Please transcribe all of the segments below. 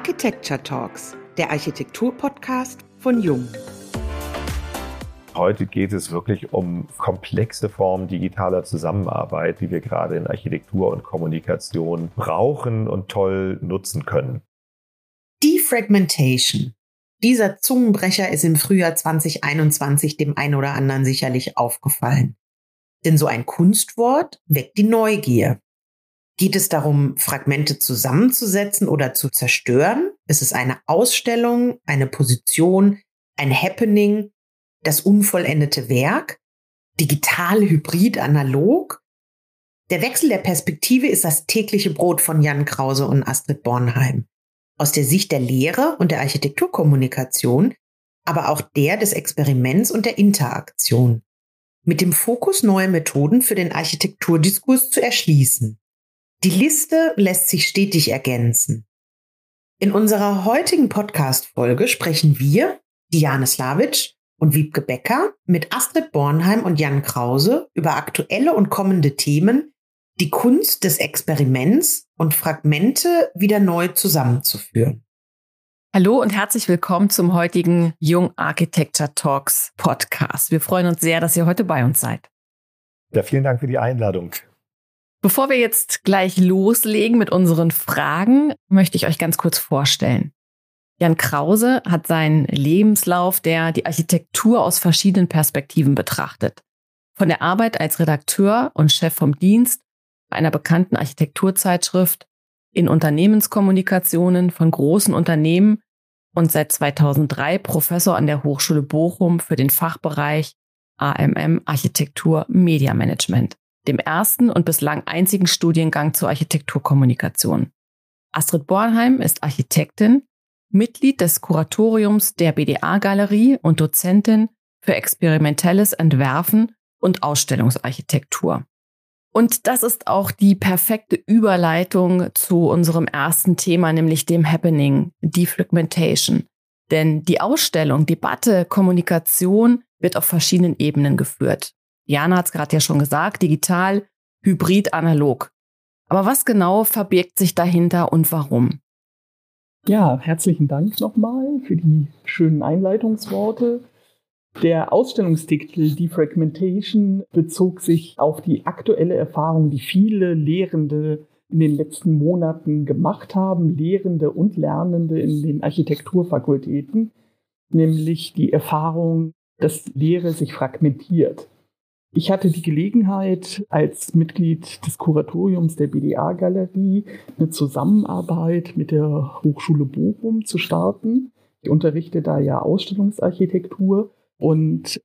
Architecture Talks, der Architektur-Podcast von Jung. Heute geht es wirklich um komplexe Formen digitaler Zusammenarbeit, wie wir gerade in Architektur und Kommunikation brauchen und toll nutzen können. Defragmentation. Dieser Zungenbrecher ist im Frühjahr 2021 dem einen oder anderen sicherlich aufgefallen. Denn so ein Kunstwort weckt die Neugier. Geht es darum, Fragmente zusammenzusetzen oder zu zerstören? Ist es eine Ausstellung, eine Position, ein Happening, das unvollendete Werk? Digital, hybrid, analog? Der Wechsel der Perspektive ist das tägliche Brot von Jan Krause und Astrid Bornheim. Aus der Sicht der Lehre und der Architekturkommunikation, aber auch der des Experiments und der Interaktion. Mit dem Fokus, neue Methoden für den Architekturdiskurs zu erschließen. Die Liste lässt sich stetig ergänzen. In unserer heutigen Podcast-Folge sprechen wir, Diane Slavic und Wiebke Becker, mit Astrid Bornheim und Jan Krause über aktuelle und kommende Themen, die Kunst des Experiments und Fragmente wieder neu zusammenzuführen. Hallo und herzlich willkommen zum heutigen Jung Architecture Talks Podcast. Wir freuen uns sehr, dass ihr heute bei uns seid. Ja, vielen Dank für die Einladung. Bevor wir jetzt gleich loslegen mit unseren Fragen, möchte ich euch ganz kurz vorstellen. Jan Krause hat seinen Lebenslauf, der die Architektur aus verschiedenen Perspektiven betrachtet. Von der Arbeit als Redakteur und Chef vom Dienst bei einer bekannten Architekturzeitschrift, in Unternehmenskommunikationen von großen Unternehmen und seit 2003 Professor an der Hochschule Bochum für den Fachbereich AMM Architektur Media Management dem ersten und bislang einzigen Studiengang zur Architekturkommunikation. Astrid Bornheim ist Architektin, Mitglied des Kuratoriums der BDA-Galerie und Dozentin für experimentelles Entwerfen und Ausstellungsarchitektur. Und das ist auch die perfekte Überleitung zu unserem ersten Thema, nämlich dem Happening, Defragmentation. Denn die Ausstellung, Debatte, Kommunikation wird auf verschiedenen Ebenen geführt. Jana hat es gerade ja schon gesagt, digital, hybrid, analog. Aber was genau verbirgt sich dahinter und warum? Ja, herzlichen Dank nochmal für die schönen Einleitungsworte. Der Ausstellungstitel Defragmentation bezog sich auf die aktuelle Erfahrung, die viele Lehrende in den letzten Monaten gemacht haben, Lehrende und Lernende in den Architekturfakultäten, nämlich die Erfahrung, dass Lehre sich fragmentiert. Ich hatte die Gelegenheit, als Mitglied des Kuratoriums der BDA-Galerie eine Zusammenarbeit mit der Hochschule Bochum zu starten. Ich unterrichte da ja Ausstellungsarchitektur und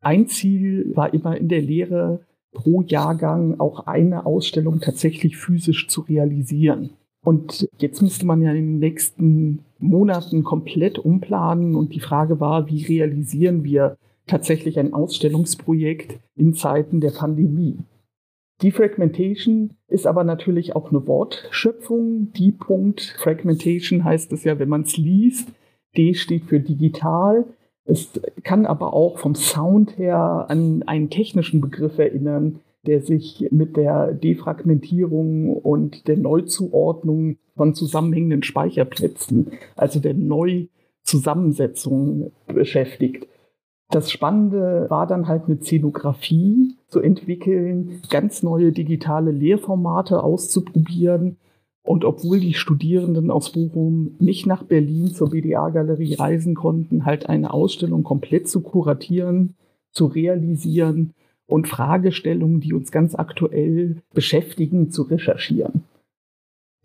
ein Ziel war immer in der Lehre, pro Jahrgang auch eine Ausstellung tatsächlich physisch zu realisieren. Und jetzt müsste man ja in den nächsten Monaten komplett umplanen und die Frage war, wie realisieren wir tatsächlich ein Ausstellungsprojekt in Zeiten der Pandemie. Defragmentation ist aber natürlich auch eine Wortschöpfung. Die Punkt Fragmentation heißt es ja, wenn man es liest. D steht für digital. Es kann aber auch vom Sound her an einen technischen Begriff erinnern, der sich mit der Defragmentierung und der Neuzuordnung von zusammenhängenden Speicherplätzen, also der Neuzusammensetzung beschäftigt. Das Spannende war dann halt eine Szenografie zu entwickeln, ganz neue digitale Lehrformate auszuprobieren. Und obwohl die Studierenden aus Bochum nicht nach Berlin zur BDA-Galerie reisen konnten, halt eine Ausstellung komplett zu kuratieren, zu realisieren und Fragestellungen, die uns ganz aktuell beschäftigen, zu recherchieren.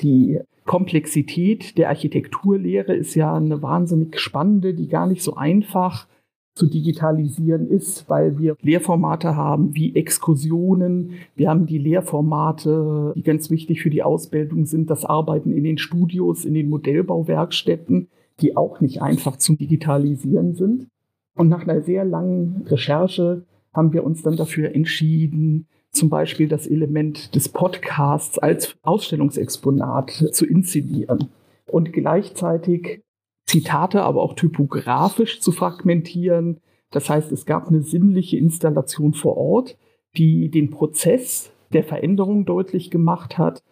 Die Komplexität der Architekturlehre ist ja eine wahnsinnig spannende, die gar nicht so einfach zu digitalisieren ist, weil wir Lehrformate haben wie Exkursionen. Wir haben die Lehrformate, die ganz wichtig für die Ausbildung sind, das Arbeiten in den Studios, in den Modellbauwerkstätten, die auch nicht einfach zu digitalisieren sind. Und nach einer sehr langen Recherche haben wir uns dann dafür entschieden, zum Beispiel das Element des Podcasts als Ausstellungsexponat zu inszenieren und gleichzeitig Zitate, aber auch typografisch zu fragmentieren. Das heißt, es gab eine sinnliche Installation vor Ort, die den Prozess der Veränderung deutlich gemacht hat.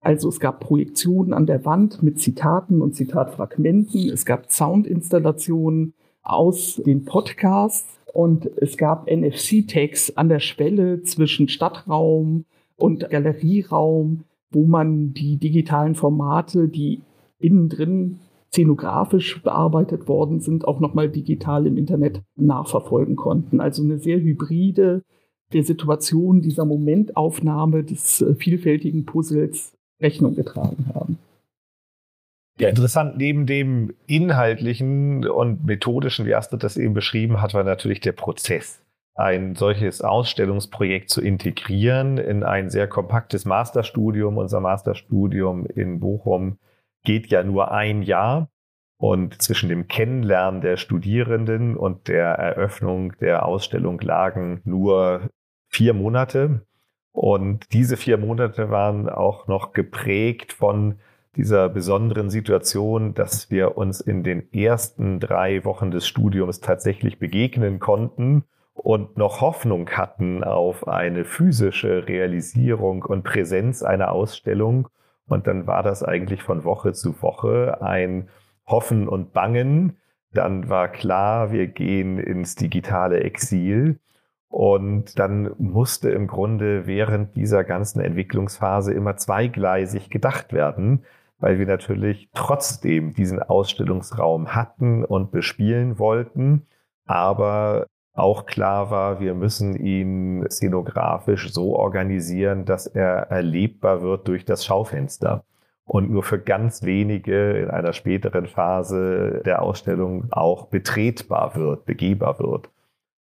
Also es gab Projektionen an der Wand mit Zitaten und Zitatfragmenten. Es gab Soundinstallationen aus den Podcasts und es gab NFC-Tags an der Schwelle zwischen Stadtraum und Galerieraum, wo man die digitalen Formate, die innen drin szenografisch bearbeitet worden sind, auch nochmal digital im Internet nachverfolgen konnten. Also eine sehr hybride der Situation dieser Momentaufnahme des äh, vielfältigen Puzzles Rechnung getragen haben. Ja, interessant. Neben dem inhaltlichen und methodischen, wie Astrid das eben beschrieben hat, war natürlich der Prozess. Ein solches Ausstellungsprojekt zu integrieren in ein sehr kompaktes Masterstudium. Unser Masterstudium in Bochum geht ja nur ein Jahr. Und zwischen dem Kennenlernen der Studierenden und der Eröffnung der Ausstellung lagen nur vier Monate. Und diese vier Monate waren auch noch geprägt von dieser besonderen Situation, dass wir uns in den ersten drei Wochen des Studiums tatsächlich begegnen konnten und noch Hoffnung hatten auf eine physische Realisierung und Präsenz einer Ausstellung. Und dann war das eigentlich von Woche zu Woche ein Hoffen und Bangen. Dann war klar, wir gehen ins digitale Exil. Und dann musste im Grunde während dieser ganzen Entwicklungsphase immer zweigleisig gedacht werden, weil wir natürlich trotzdem diesen Ausstellungsraum hatten und bespielen wollten, aber auch klar war, wir müssen ihn szenografisch so organisieren, dass er erlebbar wird durch das Schaufenster und nur für ganz wenige in einer späteren Phase der Ausstellung auch betretbar wird, begehbar wird.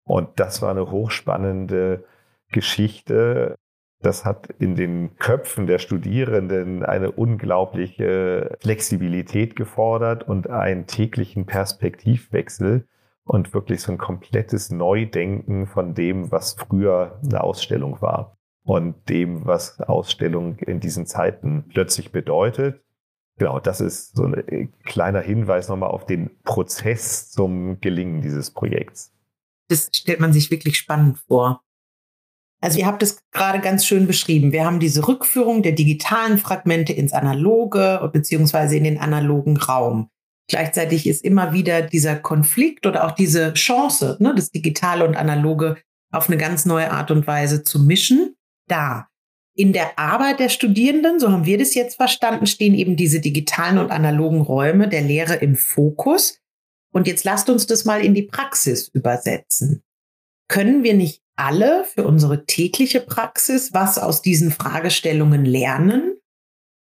Und das war eine hochspannende Geschichte. Das hat in den Köpfen der Studierenden eine unglaubliche Flexibilität gefordert und einen täglichen Perspektivwechsel und wirklich so ein komplettes Neudenken von dem, was früher eine Ausstellung war und dem, was Ausstellung in diesen Zeiten plötzlich bedeutet. Genau, das ist so ein kleiner Hinweis nochmal auf den Prozess zum Gelingen dieses Projekts das stellt man sich wirklich spannend vor. Also ihr habt es gerade ganz schön beschrieben. Wir haben diese Rückführung der digitalen Fragmente ins analoge beziehungsweise in den analogen Raum. Gleichzeitig ist immer wieder dieser Konflikt oder auch diese Chance, ne, das Digitale und Analoge auf eine ganz neue Art und Weise zu mischen, da. In der Arbeit der Studierenden, so haben wir das jetzt verstanden, stehen eben diese digitalen und analogen Räume der Lehre im Fokus. Und jetzt lasst uns das mal in die Praxis übersetzen. Können wir nicht alle für unsere tägliche Praxis was aus diesen Fragestellungen lernen?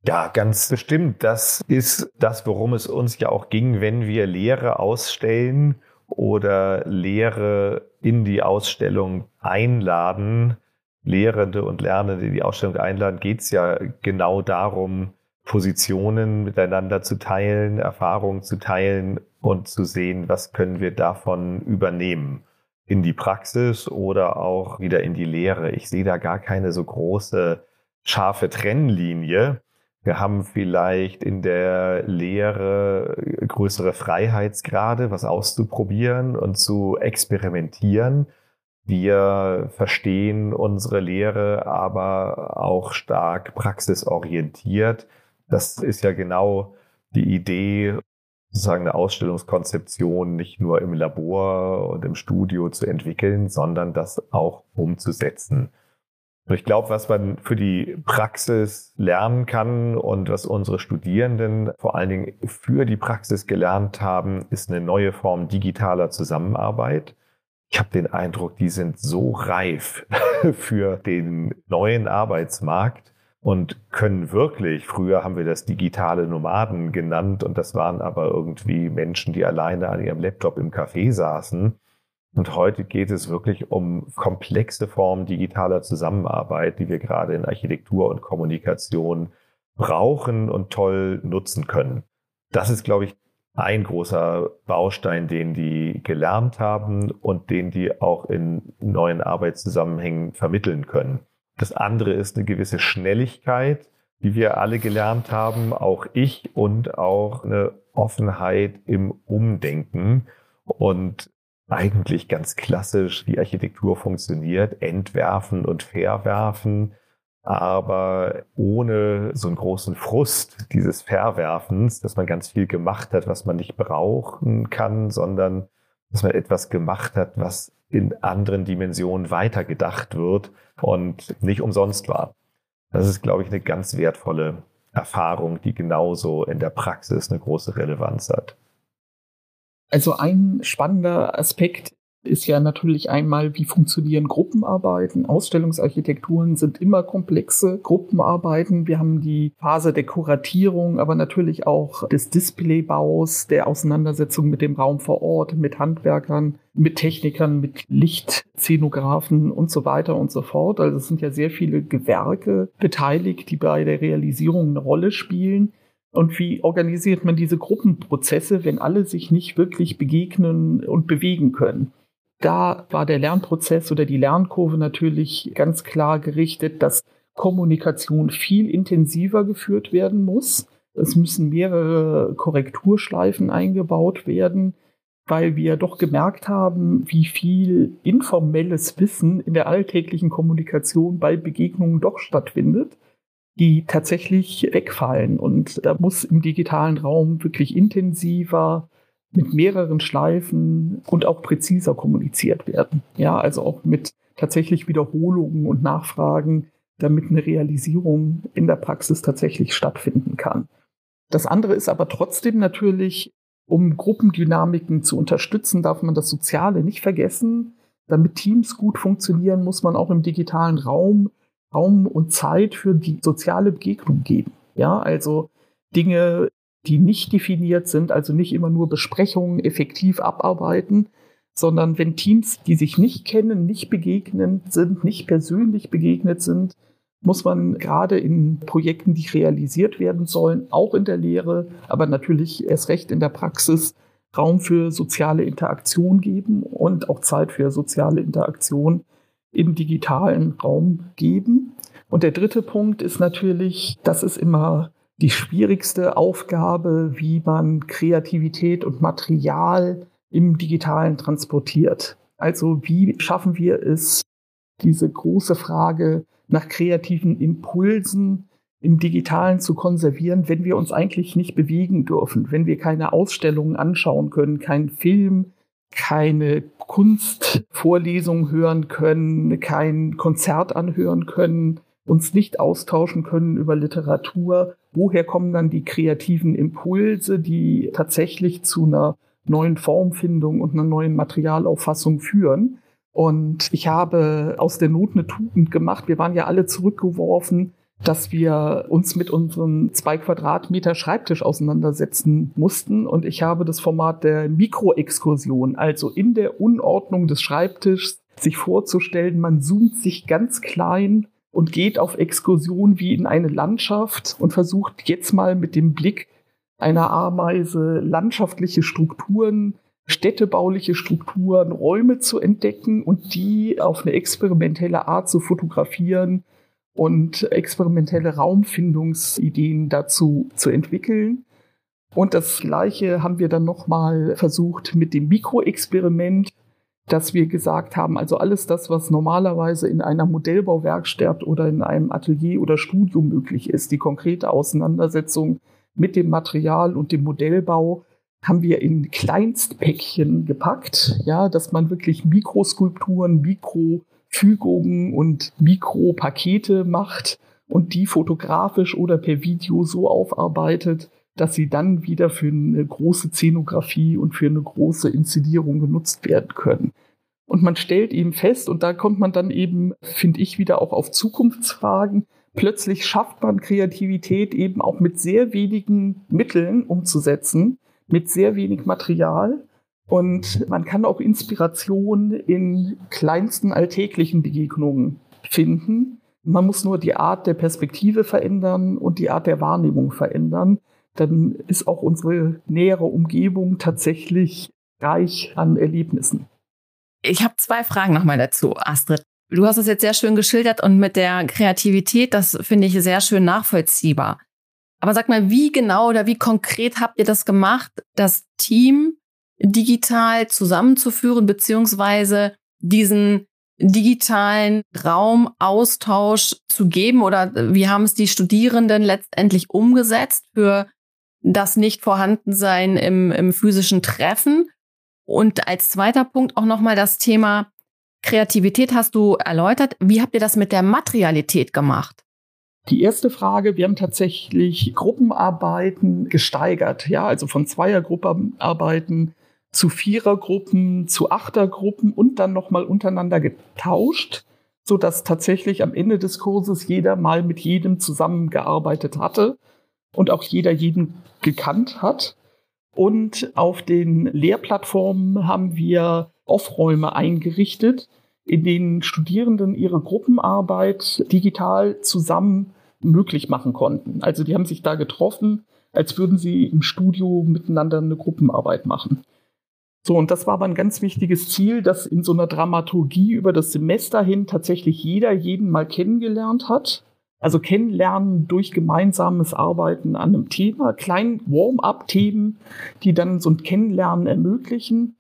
Ja, ganz bestimmt. Das ist das, worum es uns ja auch ging, wenn wir Lehre ausstellen oder Lehre in die Ausstellung einladen. Lehrende und Lernende in die Ausstellung einladen, geht es ja genau darum, Positionen miteinander zu teilen, Erfahrungen zu teilen und zu sehen, was können wir davon übernehmen in die Praxis oder auch wieder in die Lehre. Ich sehe da gar keine so große scharfe Trennlinie. Wir haben vielleicht in der Lehre größere Freiheitsgrade, was auszuprobieren und zu experimentieren. Wir verstehen unsere Lehre aber auch stark praxisorientiert. Das ist ja genau die Idee, sozusagen eine Ausstellungskonzeption nicht nur im Labor und im Studio zu entwickeln, sondern das auch umzusetzen. Und ich glaube, was man für die Praxis lernen kann und was unsere Studierenden vor allen Dingen für die Praxis gelernt haben, ist eine neue Form digitaler Zusammenarbeit. Ich habe den Eindruck, die sind so reif für den neuen Arbeitsmarkt, und können wirklich, früher haben wir das digitale Nomaden genannt und das waren aber irgendwie Menschen, die alleine an ihrem Laptop im Café saßen. Und heute geht es wirklich um komplexe Formen digitaler Zusammenarbeit, die wir gerade in Architektur und Kommunikation brauchen und toll nutzen können. Das ist, glaube ich, ein großer Baustein, den die gelernt haben und den die auch in neuen Arbeitszusammenhängen vermitteln können. Das andere ist eine gewisse Schnelligkeit, die wir alle gelernt haben, auch ich und auch eine Offenheit im Umdenken und eigentlich ganz klassisch, wie Architektur funktioniert, entwerfen und verwerfen, aber ohne so einen großen Frust dieses Verwerfens, dass man ganz viel gemacht hat, was man nicht brauchen kann, sondern dass man etwas gemacht hat, was in anderen Dimensionen weitergedacht wird und nicht umsonst war. Das ist, glaube ich, eine ganz wertvolle Erfahrung, die genauso in der Praxis eine große Relevanz hat. Also ein spannender Aspekt ist ja natürlich einmal, wie funktionieren Gruppenarbeiten. Ausstellungsarchitekturen sind immer komplexe Gruppenarbeiten. Wir haben die Phase der Kuratierung, aber natürlich auch des Displaybaus, der Auseinandersetzung mit dem Raum vor Ort, mit Handwerkern, mit Technikern, mit Lichtszenografen und so weiter und so fort. Also es sind ja sehr viele Gewerke beteiligt, die bei der Realisierung eine Rolle spielen. Und wie organisiert man diese Gruppenprozesse, wenn alle sich nicht wirklich begegnen und bewegen können? Da war der Lernprozess oder die Lernkurve natürlich ganz klar gerichtet, dass Kommunikation viel intensiver geführt werden muss. Es müssen mehrere Korrekturschleifen eingebaut werden, weil wir doch gemerkt haben, wie viel informelles Wissen in der alltäglichen Kommunikation bei Begegnungen doch stattfindet, die tatsächlich wegfallen. Und da muss im digitalen Raum wirklich intensiver mit mehreren Schleifen und auch präziser kommuniziert werden. Ja, also auch mit tatsächlich Wiederholungen und Nachfragen, damit eine Realisierung in der Praxis tatsächlich stattfinden kann. Das andere ist aber trotzdem natürlich, um Gruppendynamiken zu unterstützen, darf man das Soziale nicht vergessen. Damit Teams gut funktionieren, muss man auch im digitalen Raum Raum und Zeit für die soziale Begegnung geben. Ja, also Dinge die nicht definiert sind, also nicht immer nur Besprechungen effektiv abarbeiten, sondern wenn Teams, die sich nicht kennen, nicht begegnen sind, nicht persönlich begegnet sind, muss man gerade in Projekten, die realisiert werden sollen, auch in der Lehre, aber natürlich erst recht in der Praxis, Raum für soziale Interaktion geben und auch Zeit für soziale Interaktion im digitalen Raum geben. Und der dritte Punkt ist natürlich, dass es immer die schwierigste Aufgabe, wie man Kreativität und Material im digitalen transportiert. Also wie schaffen wir es, diese große Frage nach kreativen Impulsen im digitalen zu konservieren, wenn wir uns eigentlich nicht bewegen dürfen, wenn wir keine Ausstellungen anschauen können, keinen Film, keine Kunstvorlesung hören können, kein Konzert anhören können, uns nicht austauschen können über Literatur, woher kommen dann die kreativen Impulse, die tatsächlich zu einer neuen Formfindung und einer neuen Materialauffassung führen. Und ich habe aus der Not eine Tugend gemacht. Wir waren ja alle zurückgeworfen, dass wir uns mit unserem zwei Quadratmeter Schreibtisch auseinandersetzen mussten. Und ich habe das Format der Mikroexkursion, also in der Unordnung des Schreibtischs, sich vorzustellen, man zoomt sich ganz klein und geht auf Exkursion wie in eine Landschaft und versucht jetzt mal mit dem Blick einer Ameise landschaftliche Strukturen, städtebauliche Strukturen, Räume zu entdecken und die auf eine experimentelle Art zu fotografieren und experimentelle Raumfindungsideen dazu zu entwickeln. Und das Gleiche haben wir dann nochmal versucht mit dem Mikroexperiment, dass wir gesagt haben, also alles das, was normalerweise in einer Modellbauwerkstatt oder in einem Atelier oder Studio möglich ist, die konkrete Auseinandersetzung mit dem Material und dem Modellbau, haben wir in Kleinstpäckchen gepackt, ja, dass man wirklich Mikroskulpturen, Mikrofügungen und Mikropakete macht und die fotografisch oder per Video so aufarbeitet, dass sie dann wieder für eine große Szenografie und für eine große Inszenierung genutzt werden können. Und man stellt eben fest, und da kommt man dann eben, finde ich, wieder auch auf Zukunftsfragen, plötzlich schafft man Kreativität eben auch mit sehr wenigen Mitteln umzusetzen, mit sehr wenig Material. Und man kann auch Inspiration in kleinsten alltäglichen Begegnungen finden. Man muss nur die Art der Perspektive verändern und die Art der Wahrnehmung verändern dann ist auch unsere nähere Umgebung tatsächlich reich an Erlebnissen. Ich habe zwei Fragen nochmal dazu, Astrid. Du hast es jetzt sehr schön geschildert und mit der Kreativität, das finde ich sehr schön nachvollziehbar. Aber sag mal, wie genau oder wie konkret habt ihr das gemacht, das Team digital zusammenzuführen, beziehungsweise diesen digitalen Raumaustausch zu geben oder wie haben es die Studierenden letztendlich umgesetzt für das Nicht-Vorhandensein im, im physischen Treffen? Und als zweiter Punkt auch nochmal das Thema Kreativität hast du erläutert. Wie habt ihr das mit der Materialität gemacht? Die erste Frage, wir haben tatsächlich Gruppenarbeiten gesteigert, ja, also von Zweiergruppenarbeiten zu Vierergruppen, zu Achtergruppen und dann nochmal untereinander getauscht, so dass tatsächlich am Ende des Kurses jeder mal mit jedem zusammengearbeitet hatte und auch jeder jeden gekannt hat. Und auf den Lehrplattformen haben wir Offräume eingerichtet, in denen Studierenden ihre Gruppenarbeit digital zusammen möglich machen konnten. Also die haben sich da getroffen, als würden sie im Studio miteinander eine Gruppenarbeit machen. So, und das war aber ein ganz wichtiges Ziel, dass in so einer Dramaturgie über das Semester hin tatsächlich jeder jeden mal kennengelernt hat. Also kennenlernen durch gemeinsames Arbeiten an einem Thema, kleinen Warm-up-Themen, die dann so ein Kennenlernen ermöglichen.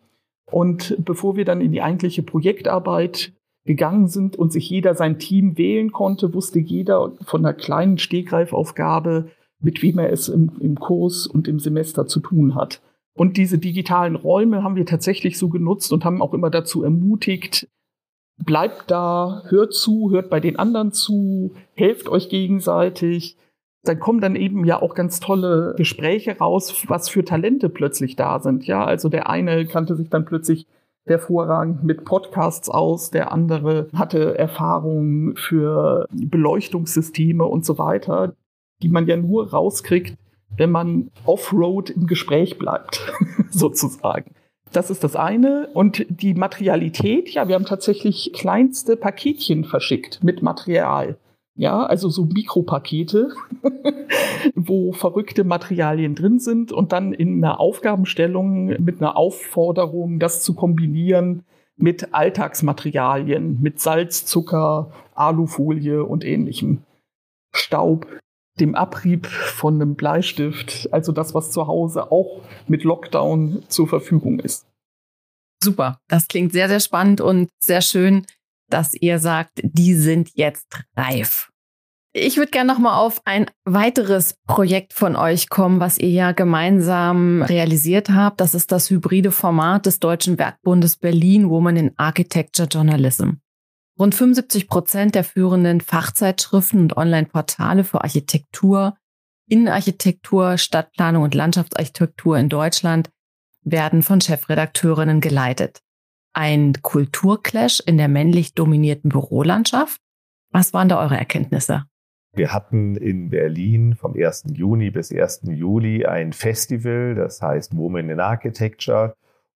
Und bevor wir dann in die eigentliche Projektarbeit gegangen sind und sich jeder sein Team wählen konnte, wusste jeder von einer kleinen Stehgreifaufgabe, mit wem er es im, im Kurs und im Semester zu tun hat. Und diese digitalen Räume haben wir tatsächlich so genutzt und haben auch immer dazu ermutigt, bleibt da, hört zu, hört bei den anderen zu, helft euch gegenseitig. Dann kommen dann eben ja auch ganz tolle Gespräche raus, was für Talente plötzlich da sind. Ja, also der eine kannte sich dann plötzlich hervorragend mit Podcasts aus, der andere hatte Erfahrungen für Beleuchtungssysteme und so weiter, die man ja nur rauskriegt, wenn man off-road im Gespräch bleibt, sozusagen. Das ist das eine. Und die Materialität, ja, wir haben tatsächlich kleinste Paketchen verschickt mit Material. Ja, also so Mikropakete, wo verrückte Materialien drin sind und dann in einer Aufgabenstellung mit einer Aufforderung, das zu kombinieren mit Alltagsmaterialien, mit Salz, Zucker, Alufolie und ähnlichem. Staub, dem Abrieb von einem Bleistift, also das, was zu Hause auch mit Lockdown zur Verfügung ist. Super, das klingt sehr, sehr spannend und sehr schön, dass ihr sagt, die sind jetzt reif. Ich würde gerne noch mal auf ein weiteres Projekt von euch kommen, was ihr ja gemeinsam realisiert habt. Das ist das hybride Format des Deutschen Werkbundes Berlin Women in Architecture Journalism. Rund 75 Prozent der führenden Fachzeitschriften und Online-Portale für Architektur, Innenarchitektur, Stadtplanung und Landschaftsarchitektur in Deutschland werden von Chefredakteurinnen geleitet. Ein Kulturclash in der männlich dominierten Bürolandschaft? Was waren da eure Erkenntnisse? Wir hatten in Berlin vom 1. Juni bis 1. Juli ein Festival, das heißt Women in Architecture.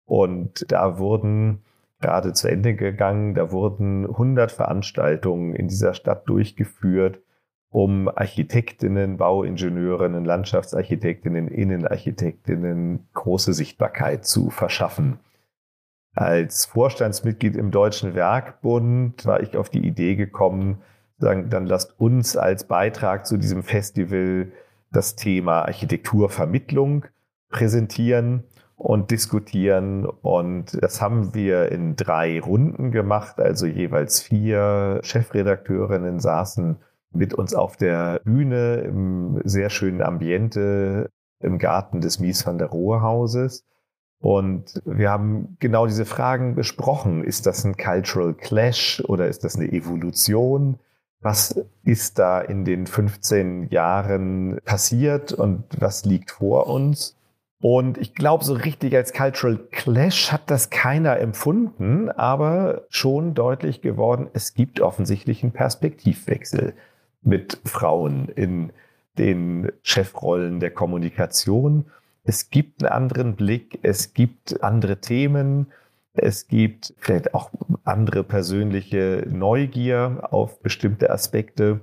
Und da wurden gerade zu Ende gegangen. Da wurden 100 Veranstaltungen in dieser Stadt durchgeführt, um Architektinnen, Bauingenieurinnen, Landschaftsarchitektinnen, Innenarchitektinnen große Sichtbarkeit zu verschaffen. Als Vorstandsmitglied im Deutschen Werkbund war ich auf die Idee gekommen, sagen, dann lasst uns als Beitrag zu diesem Festival das Thema Architekturvermittlung präsentieren und diskutieren. Und das haben wir in drei Runden gemacht. Also jeweils vier Chefredakteurinnen saßen mit uns auf der Bühne im sehr schönen Ambiente im Garten des Mies van der Rohe Hauses. Und wir haben genau diese Fragen besprochen. Ist das ein Cultural Clash oder ist das eine Evolution? Was ist da in den 15 Jahren passiert und was liegt vor uns? Und ich glaube, so richtig als Cultural Clash hat das keiner empfunden, aber schon deutlich geworden, es gibt offensichtlich einen Perspektivwechsel mit Frauen in den Chefrollen der Kommunikation. Es gibt einen anderen Blick, es gibt andere Themen, es gibt vielleicht auch andere persönliche Neugier auf bestimmte Aspekte.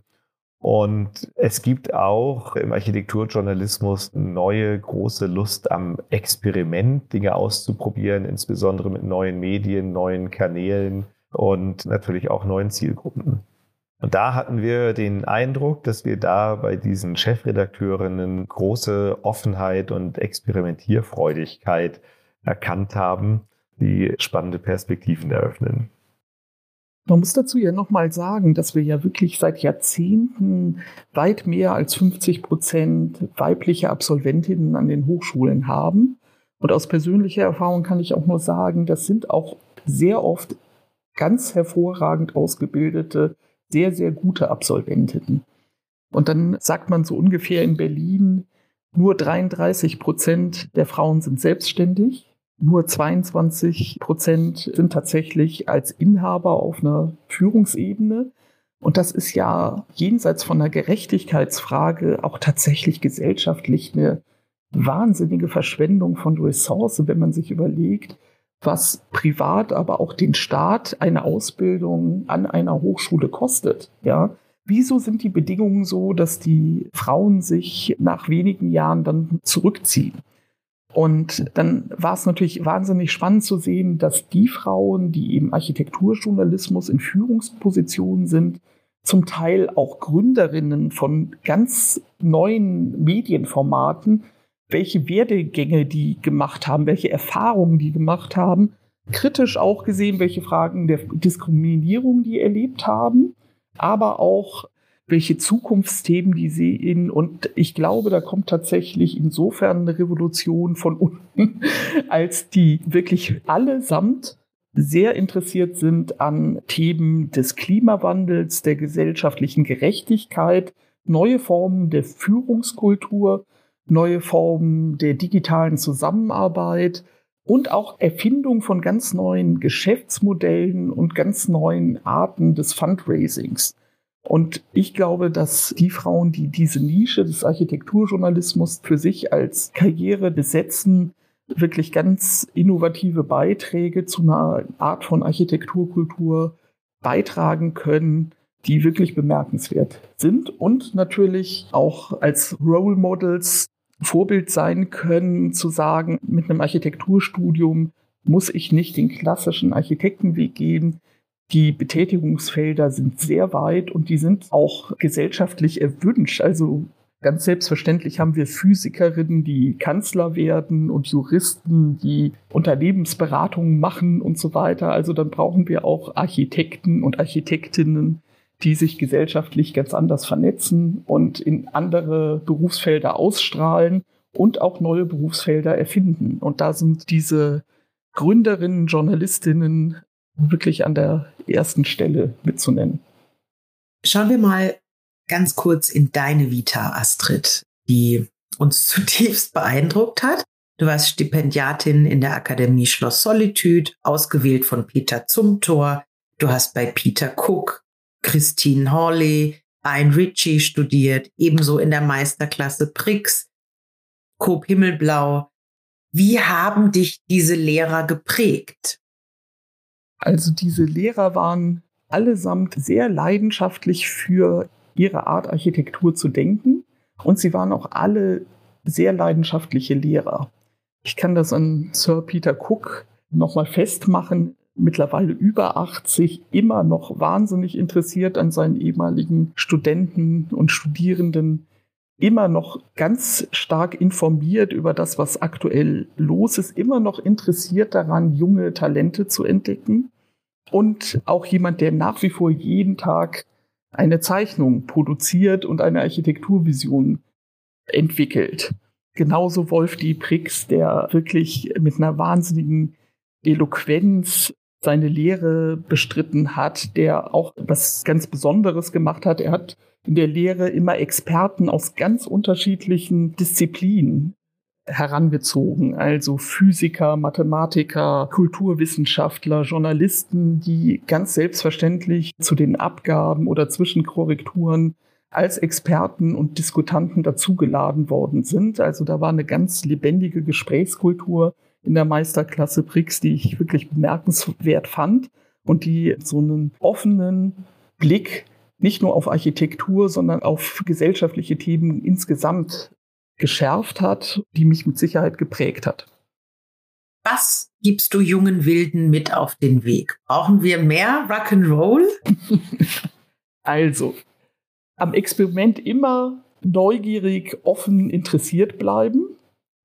Und es gibt auch im Architekturjournalismus neue große Lust am Experiment, Dinge auszuprobieren, insbesondere mit neuen Medien, neuen Kanälen und natürlich auch neuen Zielgruppen. Und da hatten wir den Eindruck, dass wir da bei diesen Chefredakteurinnen große Offenheit und Experimentierfreudigkeit erkannt haben, die spannende Perspektiven eröffnen. Man muss dazu ja nochmal sagen, dass wir ja wirklich seit Jahrzehnten weit mehr als 50 Prozent weibliche Absolventinnen an den Hochschulen haben. Und aus persönlicher Erfahrung kann ich auch nur sagen, das sind auch sehr oft ganz hervorragend ausgebildete, sehr, sehr gute Absolventinnen. Und dann sagt man so ungefähr in Berlin, nur 33 Prozent der Frauen sind selbstständig. Nur 22 Prozent sind tatsächlich als Inhaber auf einer Führungsebene. Und das ist ja jenseits von einer Gerechtigkeitsfrage auch tatsächlich gesellschaftlich eine wahnsinnige Verschwendung von Ressourcen, wenn man sich überlegt, was privat, aber auch den Staat eine Ausbildung an einer Hochschule kostet. Ja, Wieso sind die Bedingungen so, dass die Frauen sich nach wenigen Jahren dann zurückziehen? Und dann war es natürlich wahnsinnig spannend zu sehen, dass die Frauen, die im Architekturjournalismus in Führungspositionen sind, zum Teil auch Gründerinnen von ganz neuen Medienformaten, welche Werdegänge die gemacht haben, welche Erfahrungen die gemacht haben, kritisch auch gesehen, welche Fragen der Diskriminierung die erlebt haben aber auch welche Zukunftsthemen die sehen. Und ich glaube, da kommt tatsächlich insofern eine Revolution von unten, als die wirklich allesamt sehr interessiert sind an Themen des Klimawandels, der gesellschaftlichen Gerechtigkeit, neue Formen der Führungskultur, neue Formen der digitalen Zusammenarbeit und auch Erfindung von ganz neuen Geschäftsmodellen und ganz neuen Arten des Fundraisings. Und ich glaube, dass die Frauen, die diese Nische des Architekturjournalismus für sich als Karriere besetzen, wirklich ganz innovative Beiträge zu einer Art von Architekturkultur beitragen können, die wirklich bemerkenswert sind und natürlich auch als Role Models Vorbild sein können, zu sagen, mit einem Architekturstudium muss ich nicht den klassischen Architektenweg gehen. Die Betätigungsfelder sind sehr weit und die sind auch gesellschaftlich erwünscht. Also ganz selbstverständlich haben wir Physikerinnen, die Kanzler werden und Juristen, die Unternehmensberatungen machen und so weiter. Also dann brauchen wir auch Architekten und Architektinnen, die sich gesellschaftlich ganz anders vernetzen und in andere Berufsfelder ausstrahlen und auch neue Berufsfelder erfinden. Und da sind diese Gründerinnen, Journalistinnen wirklich an der ersten Stelle mitzunennen. Schauen wir mal ganz kurz in deine Vita, Astrid, die uns zutiefst beeindruckt hat. Du warst Stipendiatin in der Akademie Schloss Solitude, ausgewählt von Peter Zumthor. Du hast bei Peter Cook, Christine Hawley, Ian Ritchie studiert, ebenso in der Meisterklasse Prix, Coop Himmelblau. Wie haben dich diese Lehrer geprägt? Also diese Lehrer waren allesamt sehr leidenschaftlich für ihre Art Architektur zu denken. Und sie waren auch alle sehr leidenschaftliche Lehrer. Ich kann das an Sir Peter Cook nochmal festmachen. Mittlerweile über 80, immer noch wahnsinnig interessiert an seinen ehemaligen Studenten und Studierenden, immer noch ganz stark informiert über das, was aktuell los ist, immer noch interessiert daran, junge Talente zu entdecken und auch jemand, der nach wie vor jeden Tag eine Zeichnung produziert und eine Architekturvision entwickelt. Genauso Wolf D. Prix, der wirklich mit einer wahnsinnigen Eloquenz seine Lehre bestritten hat, der auch was ganz Besonderes gemacht hat. Er hat in der Lehre immer Experten aus ganz unterschiedlichen Disziplinen herangezogen, also Physiker, Mathematiker, Kulturwissenschaftler, Journalisten, die ganz selbstverständlich zu den Abgaben oder Zwischenkorrekturen als Experten und Diskutanten dazugeladen worden sind. Also da war eine ganz lebendige Gesprächskultur in der Meisterklasse Brix, die ich wirklich bemerkenswert fand und die so einen offenen Blick nicht nur auf Architektur, sondern auf gesellschaftliche Themen insgesamt geschärft hat, die mich mit Sicherheit geprägt hat. Was gibst du jungen Wilden mit auf den Weg? Brauchen wir mehr Rock'n'Roll? also, am Experiment immer neugierig, offen, interessiert bleiben.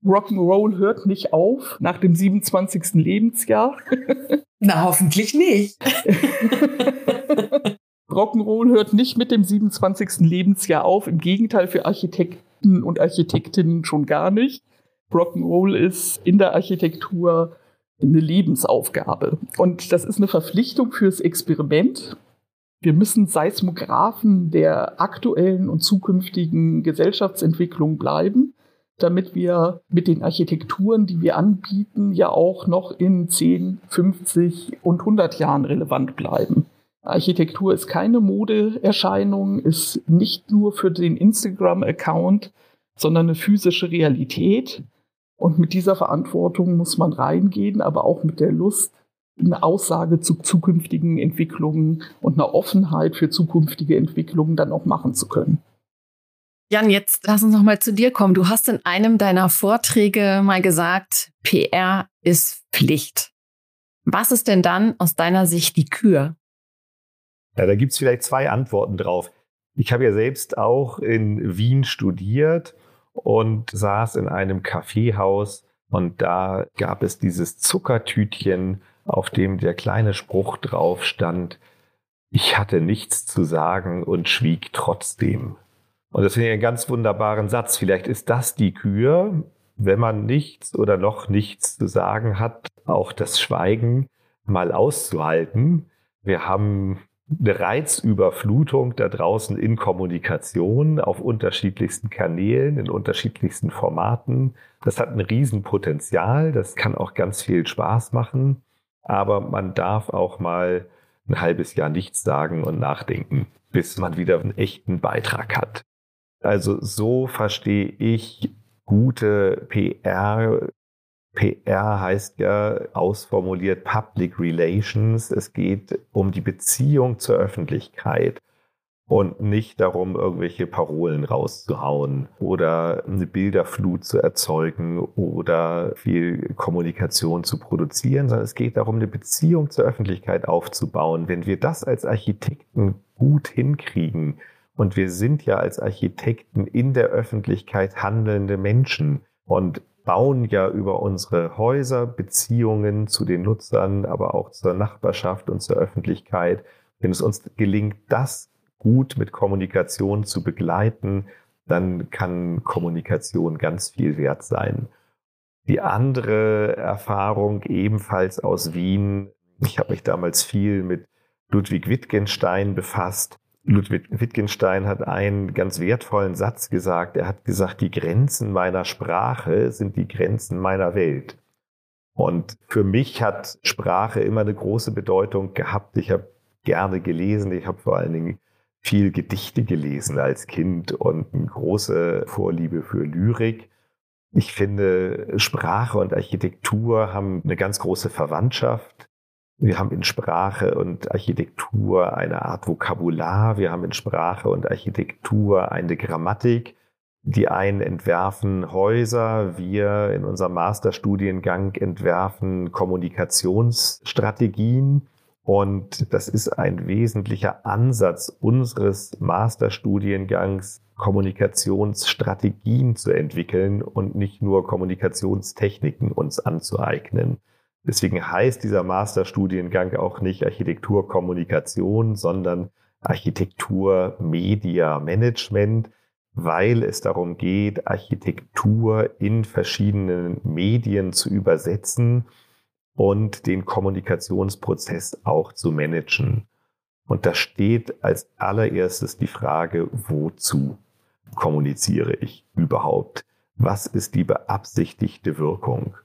Rock'n'Roll hört nicht auf nach dem 27. Lebensjahr. Na, hoffentlich nicht. Rock'n'Roll hört nicht mit dem 27. Lebensjahr auf. Im Gegenteil, für Architekten und Architektinnen schon gar nicht. Rock'n'Roll ist in der Architektur eine Lebensaufgabe. Und das ist eine Verpflichtung fürs Experiment. Wir müssen Seismographen der aktuellen und zukünftigen Gesellschaftsentwicklung bleiben, damit wir mit den Architekturen, die wir anbieten, ja auch noch in 10, 50 und 100 Jahren relevant bleiben. Architektur ist keine Modeerscheinung, ist nicht nur für den Instagram-Account, sondern eine physische Realität. Und mit dieser Verantwortung muss man reingehen, aber auch mit der Lust, eine Aussage zu zukünftigen Entwicklungen und eine Offenheit für zukünftige Entwicklungen dann auch machen zu können. Jan, jetzt lass uns noch mal zu dir kommen. Du hast in einem deiner Vorträge mal gesagt, PR ist Pflicht. Was ist denn dann aus deiner Sicht die Kür? Ja, da gibt es vielleicht zwei Antworten drauf. Ich habe ja selbst auch in Wien studiert und saß in einem Kaffeehaus und da gab es dieses Zuckertütchen, auf dem der kleine Spruch drauf stand, ich hatte nichts zu sagen und schwieg trotzdem. Und das finde ich einen ganz wunderbaren Satz. Vielleicht ist das die Kür, wenn man nichts oder noch nichts zu sagen hat, auch das Schweigen mal auszuhalten. Wir haben eine Reizüberflutung da draußen in Kommunikation auf unterschiedlichsten Kanälen, in unterschiedlichsten Formaten. Das hat ein Riesenpotenzial, das kann auch ganz viel Spaß machen, aber man darf auch mal ein halbes Jahr nichts sagen und nachdenken, bis man wieder einen echten Beitrag hat. Also so verstehe ich gute PR PR heißt ja ausformuliert Public Relations. Es geht um die Beziehung zur Öffentlichkeit und nicht darum, irgendwelche Parolen rauszuhauen oder eine Bilderflut zu erzeugen oder viel Kommunikation zu produzieren, sondern es geht darum, eine Beziehung zur Öffentlichkeit aufzubauen. Wenn wir das als Architekten gut hinkriegen, und wir sind ja als Architekten in der Öffentlichkeit handelnde Menschen und bauen ja über unsere Häuser Beziehungen zu den Nutzern, aber auch zur Nachbarschaft und zur Öffentlichkeit. Wenn es uns gelingt, das gut mit Kommunikation zu begleiten, dann kann Kommunikation ganz viel wert sein. Die andere Erfahrung ebenfalls aus Wien, ich habe mich damals viel mit Ludwig Wittgenstein befasst, Ludwig Wittgenstein hat einen ganz wertvollen Satz gesagt. Er hat gesagt, die Grenzen meiner Sprache sind die Grenzen meiner Welt. Und für mich hat Sprache immer eine große Bedeutung gehabt. Ich habe gerne gelesen. Ich habe vor allen Dingen viel Gedichte gelesen als Kind und eine große Vorliebe für Lyrik. Ich finde, Sprache und Architektur haben eine ganz große Verwandtschaft. Wir haben in Sprache und Architektur eine Art Vokabular. Wir haben in Sprache und Architektur eine Grammatik. Die einen entwerfen Häuser, wir in unserem Masterstudiengang entwerfen Kommunikationsstrategien. Und das ist ein wesentlicher Ansatz unseres Masterstudiengangs, Kommunikationsstrategien zu entwickeln und nicht nur Kommunikationstechniken uns anzueignen. Deswegen heißt dieser Masterstudiengang auch nicht Architektur Kommunikation, sondern Architektur Media Management, weil es darum geht, Architektur in verschiedenen Medien zu übersetzen und den Kommunikationsprozess auch zu managen. Und da steht als allererstes die Frage, wozu kommuniziere ich überhaupt? Was ist die beabsichtigte Wirkung?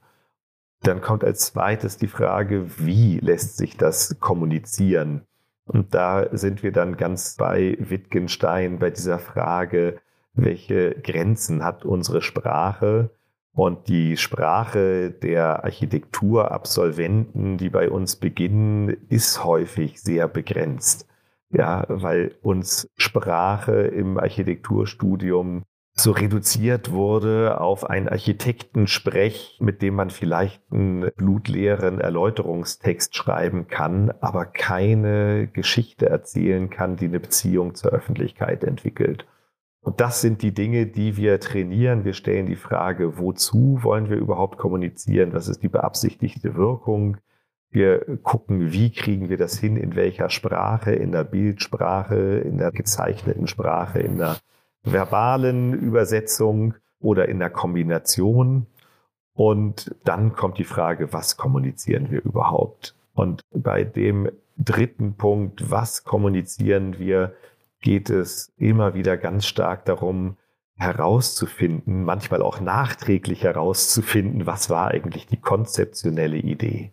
Dann kommt als zweites die Frage, wie lässt sich das kommunizieren? Und da sind wir dann ganz bei Wittgenstein, bei dieser Frage, welche Grenzen hat unsere Sprache? Und die Sprache der Architekturabsolventen, die bei uns beginnen, ist häufig sehr begrenzt. Ja, weil uns Sprache im Architekturstudium so reduziert wurde auf einen Architektensprech, mit dem man vielleicht einen blutleeren Erläuterungstext schreiben kann, aber keine Geschichte erzählen kann, die eine Beziehung zur Öffentlichkeit entwickelt. Und das sind die Dinge, die wir trainieren. Wir stellen die Frage, wozu wollen wir überhaupt kommunizieren? Was ist die beabsichtigte Wirkung? Wir gucken, wie kriegen wir das hin, in welcher Sprache, in der Bildsprache, in der gezeichneten Sprache, in der verbalen Übersetzung oder in der Kombination. Und dann kommt die Frage, was kommunizieren wir überhaupt? Und bei dem dritten Punkt, was kommunizieren wir, geht es immer wieder ganz stark darum, herauszufinden, manchmal auch nachträglich herauszufinden, was war eigentlich die konzeptionelle Idee.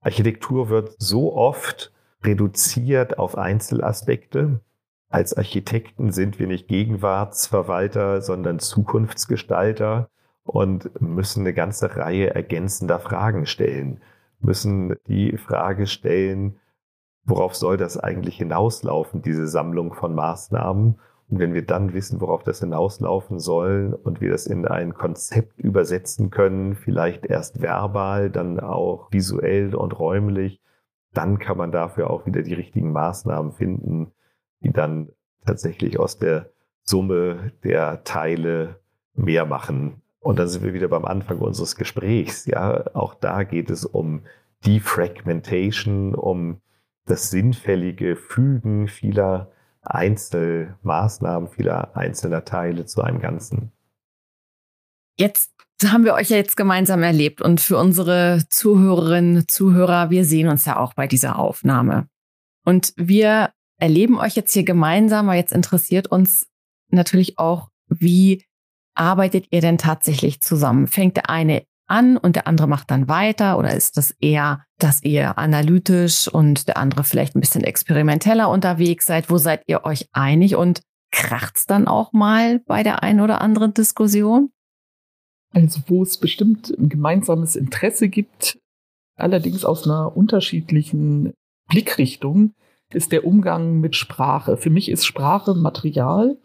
Architektur wird so oft reduziert auf Einzelaspekte. Als Architekten sind wir nicht Gegenwartsverwalter, sondern Zukunftsgestalter und müssen eine ganze Reihe ergänzender Fragen stellen. Müssen die Frage stellen, worauf soll das eigentlich hinauslaufen, diese Sammlung von Maßnahmen? Und wenn wir dann wissen, worauf das hinauslaufen soll und wir das in ein Konzept übersetzen können, vielleicht erst verbal, dann auch visuell und räumlich, dann kann man dafür auch wieder die richtigen Maßnahmen finden, die dann tatsächlich aus der Summe der Teile mehr machen. Und dann sind wir wieder beim Anfang unseres Gesprächs. Ja, auch da geht es um Defragmentation, um das sinnfällige Fügen vieler Einzelmaßnahmen, vieler einzelner Teile zu einem Ganzen. Jetzt haben wir euch ja jetzt gemeinsam erlebt und für unsere Zuhörerinnen, Zuhörer, wir sehen uns ja auch bei dieser Aufnahme. Und wir erleben euch jetzt hier gemeinsam, aber jetzt interessiert uns natürlich auch, wie arbeitet ihr denn tatsächlich zusammen? Fängt der eine an und der andere macht dann weiter? Oder ist das eher, dass ihr analytisch und der andere vielleicht ein bisschen experimenteller unterwegs seid? Wo seid ihr euch einig und kracht's dann auch mal bei der einen oder anderen Diskussion? Also wo es bestimmt ein gemeinsames Interesse gibt, allerdings aus einer unterschiedlichen Blickrichtung, ist der Umgang mit Sprache. Für mich ist Sprache Material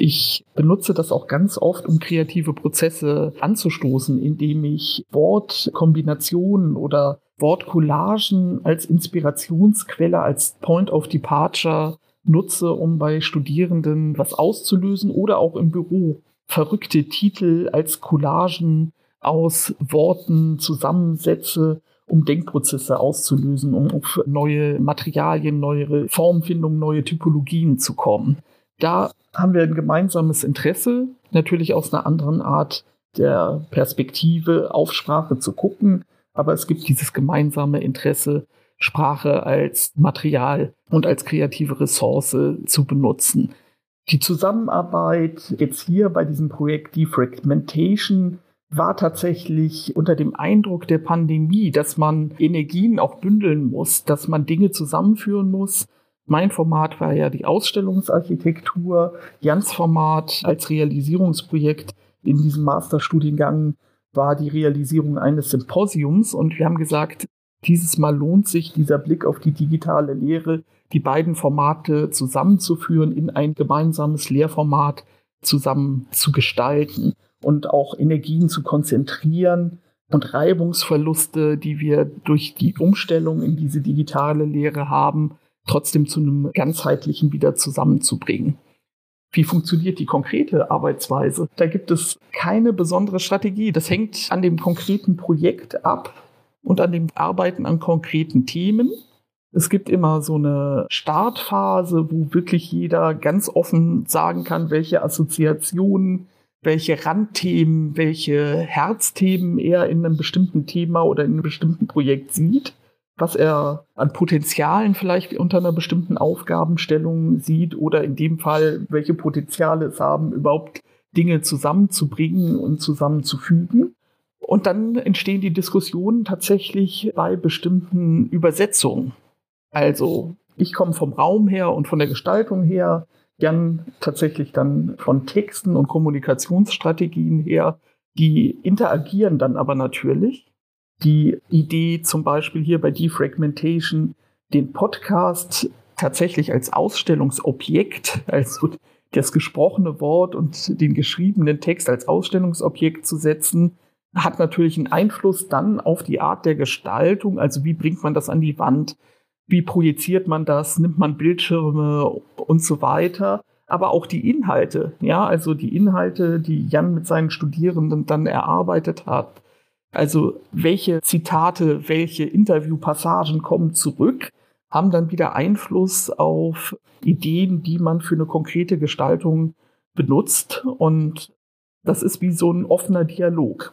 ich benutze das auch ganz oft, um kreative Prozesse anzustoßen, indem ich Wortkombinationen oder Wortcollagen als Inspirationsquelle, als Point of Departure nutze, um bei Studierenden was auszulösen oder auch im Büro verrückte Titel als Collagen aus Worten zusammensetze, um Denkprozesse auszulösen, um auf neue Materialien, neue Formfindungen, neue Typologien zu kommen. Da haben wir ein gemeinsames Interesse, natürlich aus einer anderen Art der Perspektive auf Sprache zu gucken, aber es gibt dieses gemeinsame Interesse, Sprache als Material und als kreative Ressource zu benutzen. Die Zusammenarbeit jetzt hier bei diesem Projekt Defragmentation war tatsächlich unter dem Eindruck der Pandemie, dass man Energien auch bündeln muss, dass man Dinge zusammenführen muss, mein Format war ja die Ausstellungsarchitektur. Jans Format als Realisierungsprojekt in diesem Masterstudiengang war die Realisierung eines Symposiums. Und wir haben gesagt, dieses Mal lohnt sich dieser Blick auf die digitale Lehre, die beiden Formate zusammenzuführen, in ein gemeinsames Lehrformat zusammen zu gestalten und auch Energien zu konzentrieren und Reibungsverluste, die wir durch die Umstellung in diese digitale Lehre haben, trotzdem zu einem ganzheitlichen wieder zusammenzubringen. Wie funktioniert die konkrete Arbeitsweise? Da gibt es keine besondere Strategie. Das hängt an dem konkreten Projekt ab und an dem Arbeiten an konkreten Themen. Es gibt immer so eine Startphase, wo wirklich jeder ganz offen sagen kann, welche Assoziationen, welche Randthemen, welche Herzthemen er in einem bestimmten Thema oder in einem bestimmten Projekt sieht was er an Potenzialen vielleicht unter einer bestimmten Aufgabenstellung sieht oder in dem Fall, welche Potenziale es haben, überhaupt Dinge zusammenzubringen und zusammenzufügen. Und dann entstehen die Diskussionen tatsächlich bei bestimmten Übersetzungen. Also ich komme vom Raum her und von der Gestaltung her, Jan tatsächlich dann von Texten und Kommunikationsstrategien her. Die interagieren dann aber natürlich die Idee zum Beispiel hier bei Defragmentation, den Podcast tatsächlich als Ausstellungsobjekt, also das gesprochene Wort und den geschriebenen Text als Ausstellungsobjekt zu setzen, hat natürlich einen Einfluss dann auf die Art der Gestaltung. Also wie bringt man das an die Wand? Wie projiziert man das? Nimmt man Bildschirme und so weiter? Aber auch die Inhalte, ja, also die Inhalte, die Jan mit seinen Studierenden dann erarbeitet hat, Also welche Zitate, welche Interviewpassagen kommen zurück, haben dann wieder Einfluss auf Ideen, die man für eine konkrete Gestaltung benutzt. Und das ist wie so ein offener Dialog.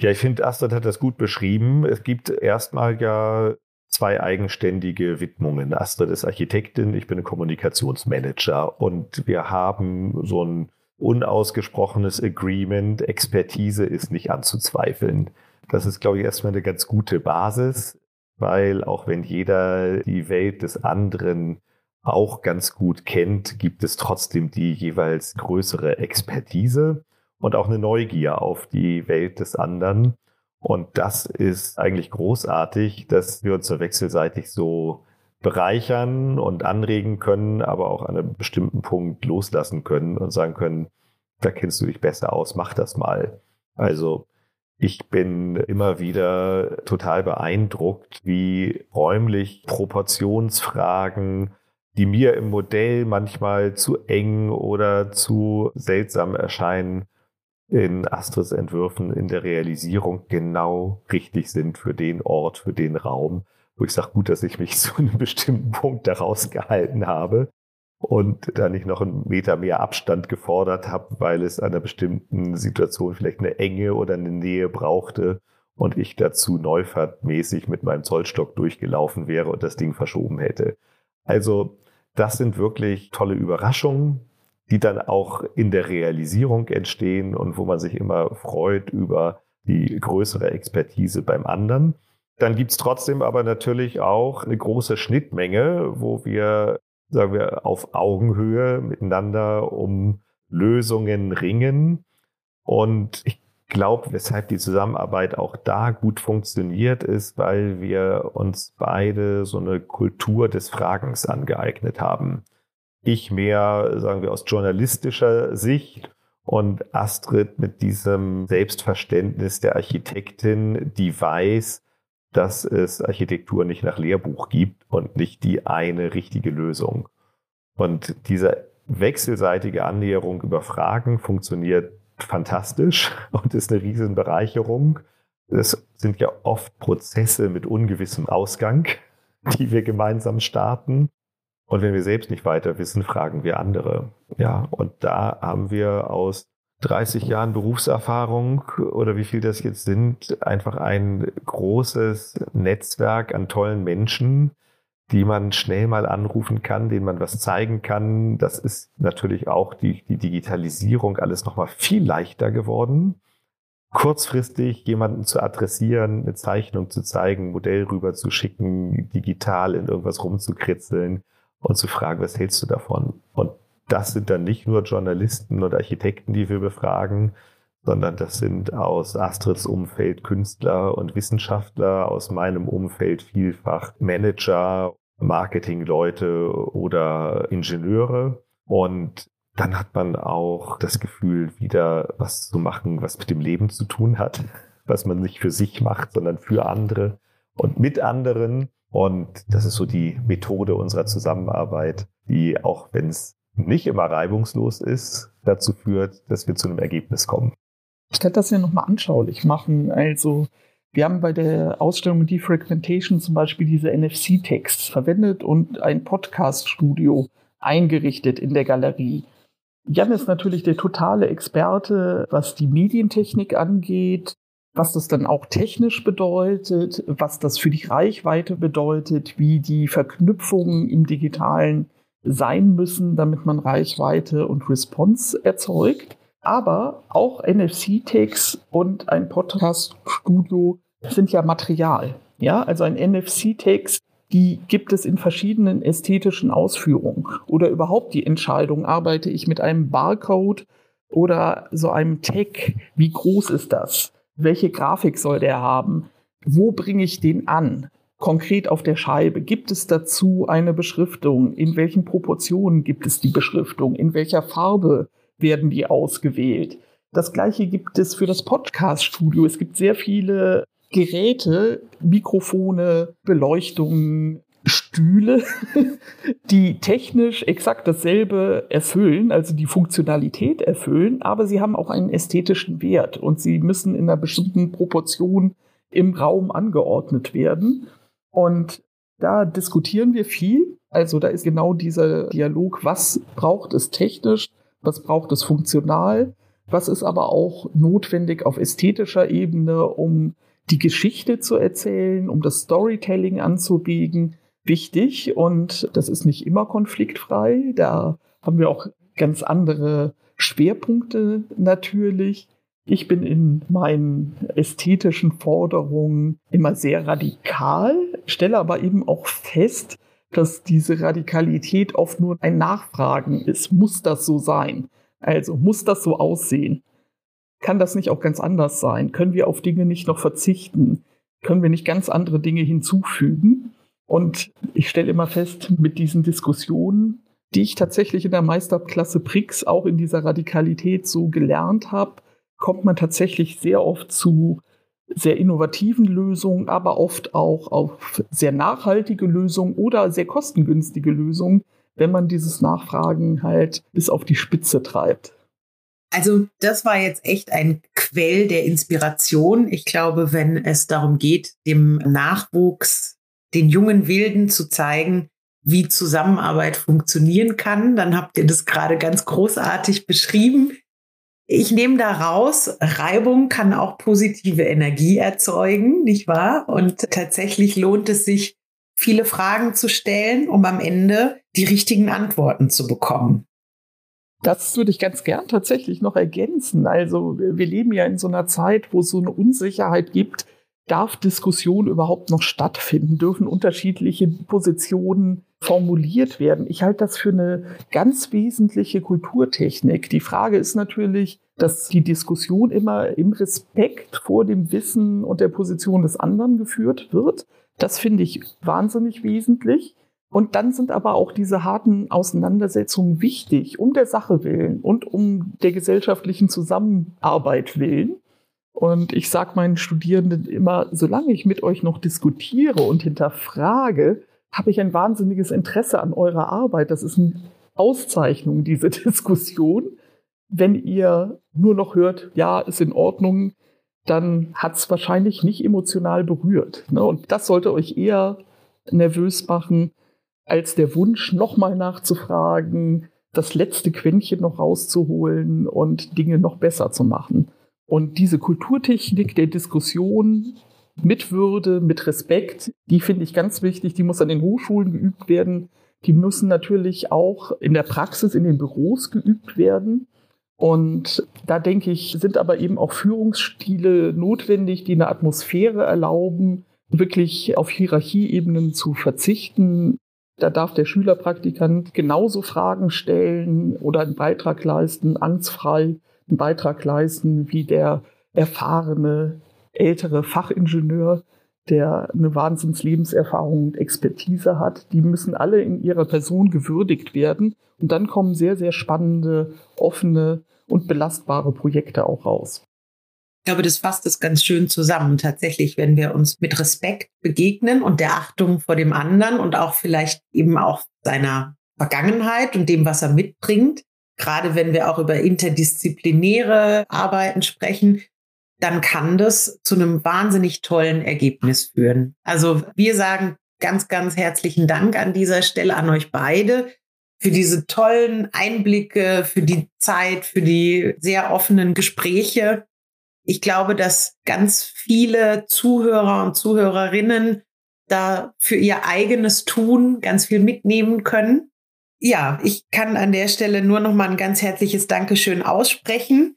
Ja, ich finde, Astrid hat das gut beschrieben. Es gibt erstmal ja zwei eigenständige Widmungen. Astrid ist Architektin, ich bin Kommunikationsmanager und wir haben so ein unausgesprochenes Agreement, Expertise ist nicht anzuzweifeln. Das ist, glaube ich, erstmal eine ganz gute Basis, weil auch wenn jeder die Welt des anderen auch ganz gut kennt, gibt es trotzdem die jeweils größere Expertise und auch eine Neugier auf die Welt des anderen. Und das ist eigentlich großartig, dass wir uns so wechselseitig so bereichern und anregen können, aber auch an einem bestimmten Punkt loslassen können und sagen können, da kennst du dich besser aus, mach das mal. Also ich bin immer wieder total beeindruckt, wie räumlich Proportionsfragen, die mir im Modell manchmal zu eng oder zu seltsam erscheinen, in Astris Entwürfen in der Realisierung genau richtig sind für den Ort, für den Raum, wo ich sage, gut, dass ich mich zu einem bestimmten Punkt daraus gehalten habe und da nicht noch einen Meter mehr Abstand gefordert habe, weil es einer bestimmten Situation vielleicht eine Enge oder eine Nähe brauchte und ich dazu neufahrtmäßig mit meinem Zollstock durchgelaufen wäre und das Ding verschoben hätte. Also das sind wirklich tolle Überraschungen, die dann auch in der Realisierung entstehen und wo man sich immer freut über die größere Expertise beim anderen. Dann gibt's trotzdem aber natürlich auch eine große Schnittmenge, wo wir, sagen wir, auf Augenhöhe miteinander um Lösungen ringen. Und ich glaube, weshalb die Zusammenarbeit auch da gut funktioniert, ist, weil wir uns beide so eine Kultur des Fragens angeeignet haben ich mehr, sagen wir, aus journalistischer Sicht und Astrid mit diesem Selbstverständnis der Architektin, die weiß, dass es Architektur nicht nach Lehrbuch gibt und nicht die eine richtige Lösung. Und diese wechselseitige Annäherung über Fragen funktioniert fantastisch und ist eine riesen Bereicherung. Es sind ja oft Prozesse mit ungewissem Ausgang, die wir gemeinsam starten. Und wenn wir selbst nicht weiter wissen, fragen wir andere. Ja, und da haben wir aus 30 Jahren Berufserfahrung oder wie viel das jetzt sind, einfach ein großes Netzwerk an tollen Menschen, die man schnell mal anrufen kann, denen man was zeigen kann. Das ist natürlich auch die, die Digitalisierung alles nochmal viel leichter geworden. Kurzfristig jemanden zu adressieren, eine Zeichnung zu zeigen, ein Modell rüber zu schicken, digital in irgendwas rumzukritzeln und zu fragen, was hältst du davon? Und das sind dann nicht nur Journalisten und Architekten, die wir befragen, sondern das sind aus Astrids Umfeld Künstler und Wissenschaftler, aus meinem Umfeld vielfach Manager, Marketingleute oder Ingenieure. Und dann hat man auch das Gefühl, wieder was zu machen, was mit dem Leben zu tun hat, was man nicht für sich macht, sondern für andere und mit anderen. Und das ist so die Methode unserer Zusammenarbeit, die, auch wenn es nicht immer reibungslos ist, dazu führt, dass wir zu einem Ergebnis kommen. Ich kann das ja nochmal anschaulich machen. Also, wir haben bei der Ausstellung Defragmentation zum Beispiel diese NFC-Texts verwendet und ein Podcast-Studio eingerichtet in der Galerie. Jan ist natürlich der totale Experte, was die Medientechnik angeht, was das dann auch technisch bedeutet, was das für die Reichweite bedeutet, wie die Verknüpfungen im digitalen sein müssen, damit man Reichweite und Response erzeugt. Aber auch NFC-Tags und ein Podcast-Studio sind ja Material. Ja, also ein NFC-Tags, die gibt es in verschiedenen ästhetischen Ausführungen. Oder überhaupt die Entscheidung, arbeite ich mit einem Barcode oder so einem Tag? Wie groß ist das? Welche Grafik soll der haben, wo bringe ich den an, konkret auf der Scheibe. Gibt es dazu eine Beschriftung? In welchen Proportionen gibt es die Beschriftung? In welcher Farbe werden die ausgewählt? Das gleiche gibt es für das Podcast-Studio. Es gibt sehr viele Geräte, Mikrofone, Beleuchtungen, Stühle, die technisch exakt dasselbe erfüllen, also die Funktionalität erfüllen, aber sie haben auch einen ästhetischen Wert und sie müssen in einer bestimmten Proportion im Raum angeordnet werden. Und da diskutieren wir viel. Also da ist genau dieser Dialog, was braucht es technisch, was braucht es funktional, was ist aber auch notwendig auf ästhetischer Ebene, um die Geschichte zu erzählen, um das Storytelling anzubiegen, wichtig und das ist nicht immer konfliktfrei. Da haben wir auch ganz andere Schwerpunkte natürlich. Ich bin in meinen ästhetischen Forderungen immer sehr radikal, stelle aber eben auch fest, dass diese Radikalität oft nur ein Nachfragen ist. Muss das so sein? Also muss das so aussehen? Kann das nicht auch ganz anders sein? Können wir auf Dinge nicht noch verzichten? Können wir nicht ganz andere Dinge hinzufügen? Und ich stelle immer fest, mit diesen Diskussionen, die ich tatsächlich in der Meisterklasse Prix auch in dieser Radikalität so gelernt habe, kommt man tatsächlich sehr oft zu sehr innovativen Lösungen, aber oft auch auf sehr nachhaltige Lösungen oder sehr kostengünstige Lösungen, wenn man dieses Nachfragen halt bis auf die Spitze treibt. Also das war jetzt echt ein Quell der Inspiration. Ich glaube, wenn es darum geht, dem Nachwuchs, den jungen Wilden zu zeigen, wie Zusammenarbeit funktionieren kann, dann habt ihr das gerade ganz großartig beschrieben. Ich nehme da raus, Reibung kann auch positive Energie erzeugen, nicht wahr? Und tatsächlich lohnt es sich, viele Fragen zu stellen, um am Ende die richtigen Antworten zu bekommen. Das würde ich ganz gern tatsächlich noch ergänzen. Also wir leben ja in so einer Zeit, wo es so eine Unsicherheit gibt. Darf Diskussion überhaupt noch stattfinden? Dürfen unterschiedliche Positionen formuliert werden? Ich halte das für eine ganz wesentliche Kulturtechnik. Die Frage ist natürlich, dass die Diskussion immer im Respekt vor dem Wissen und der Position des anderen geführt wird. Das finde ich wahnsinnig wesentlich. Und dann sind aber auch diese harten Auseinandersetzungen wichtig, um der Sache willen und um der gesellschaftlichen Zusammenarbeit willen. Und ich sage meinen Studierenden immer, solange ich mit euch noch diskutiere und hinterfrage, habe ich ein wahnsinniges Interesse an eurer Arbeit. Das ist eine Auszeichnung, diese Diskussion. Wenn ihr nur noch hört, ja, ist in Ordnung, dann hat es wahrscheinlich nicht emotional berührt. Ne? Und das sollte euch eher nervös machen, als der Wunsch, nochmal nachzufragen, das letzte Quäntchen noch rauszuholen und Dinge noch besser zu machen. Und diese Kulturtechnik der Diskussion mit Würde, mit Respekt, die finde ich ganz wichtig. Die muss an den Hochschulen geübt werden. Die müssen natürlich auch in der Praxis, in den Büros geübt werden. Und da denke ich, sind aber eben auch Führungsstile notwendig, die eine Atmosphäre erlauben, wirklich auf Hierarchieebenen zu verzichten, da darf der Schülerpraktikant genauso Fragen stellen oder einen Beitrag leisten, angstfrei einen Beitrag leisten, wie der erfahrene ältere Fachingenieur, der eine Wahnsinns-Lebenserfahrung und Expertise hat. Die müssen alle in ihrer Person gewürdigt werden. Und dann kommen sehr, sehr spannende, offene und belastbare Projekte auch raus. Ich glaube, das fasst es ganz schön zusammen. Tatsächlich, wenn wir uns mit Respekt begegnen und der Achtung vor dem anderen und auch vielleicht eben auch seiner Vergangenheit und dem, was er mitbringt, gerade wenn wir auch über interdisziplinäre Arbeiten sprechen, dann kann das zu einem wahnsinnig tollen Ergebnis führen. Also wir sagen ganz, ganz herzlichen Dank an dieser Stelle an euch beide für diese tollen Einblicke, für die Zeit, für die sehr offenen Gespräche. Ich glaube, dass ganz viele Zuhörer und Zuhörerinnen da für ihr eigenes Tun ganz viel mitnehmen können. Ja, ich kann an der Stelle nur noch mal ein ganz herzliches Dankeschön aussprechen.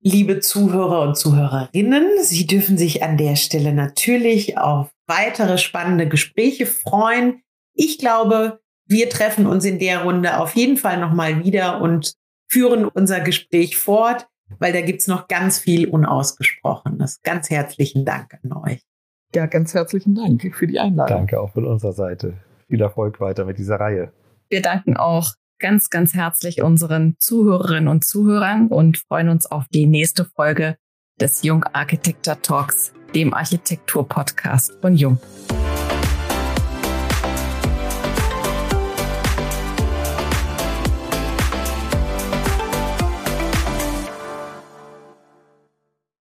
Liebe Zuhörer und Zuhörerinnen, Sie dürfen sich an der Stelle natürlich auf weitere spannende Gespräche freuen. Ich glaube, wir treffen uns in der Runde auf jeden Fall noch mal wieder und führen unser Gespräch fort weil da gibt's noch ganz viel Unausgesprochenes. Ganz herzlichen Dank an euch. Ja, ganz herzlichen Dank für die Einladung. Danke auch von unserer Seite. Viel Erfolg weiter mit dieser Reihe. Wir danken auch ganz, ganz herzlich unseren Zuhörerinnen und Zuhörern und freuen uns auf die nächste Folge des Jung Architecture Talks, dem Architektur-Podcast von Jung.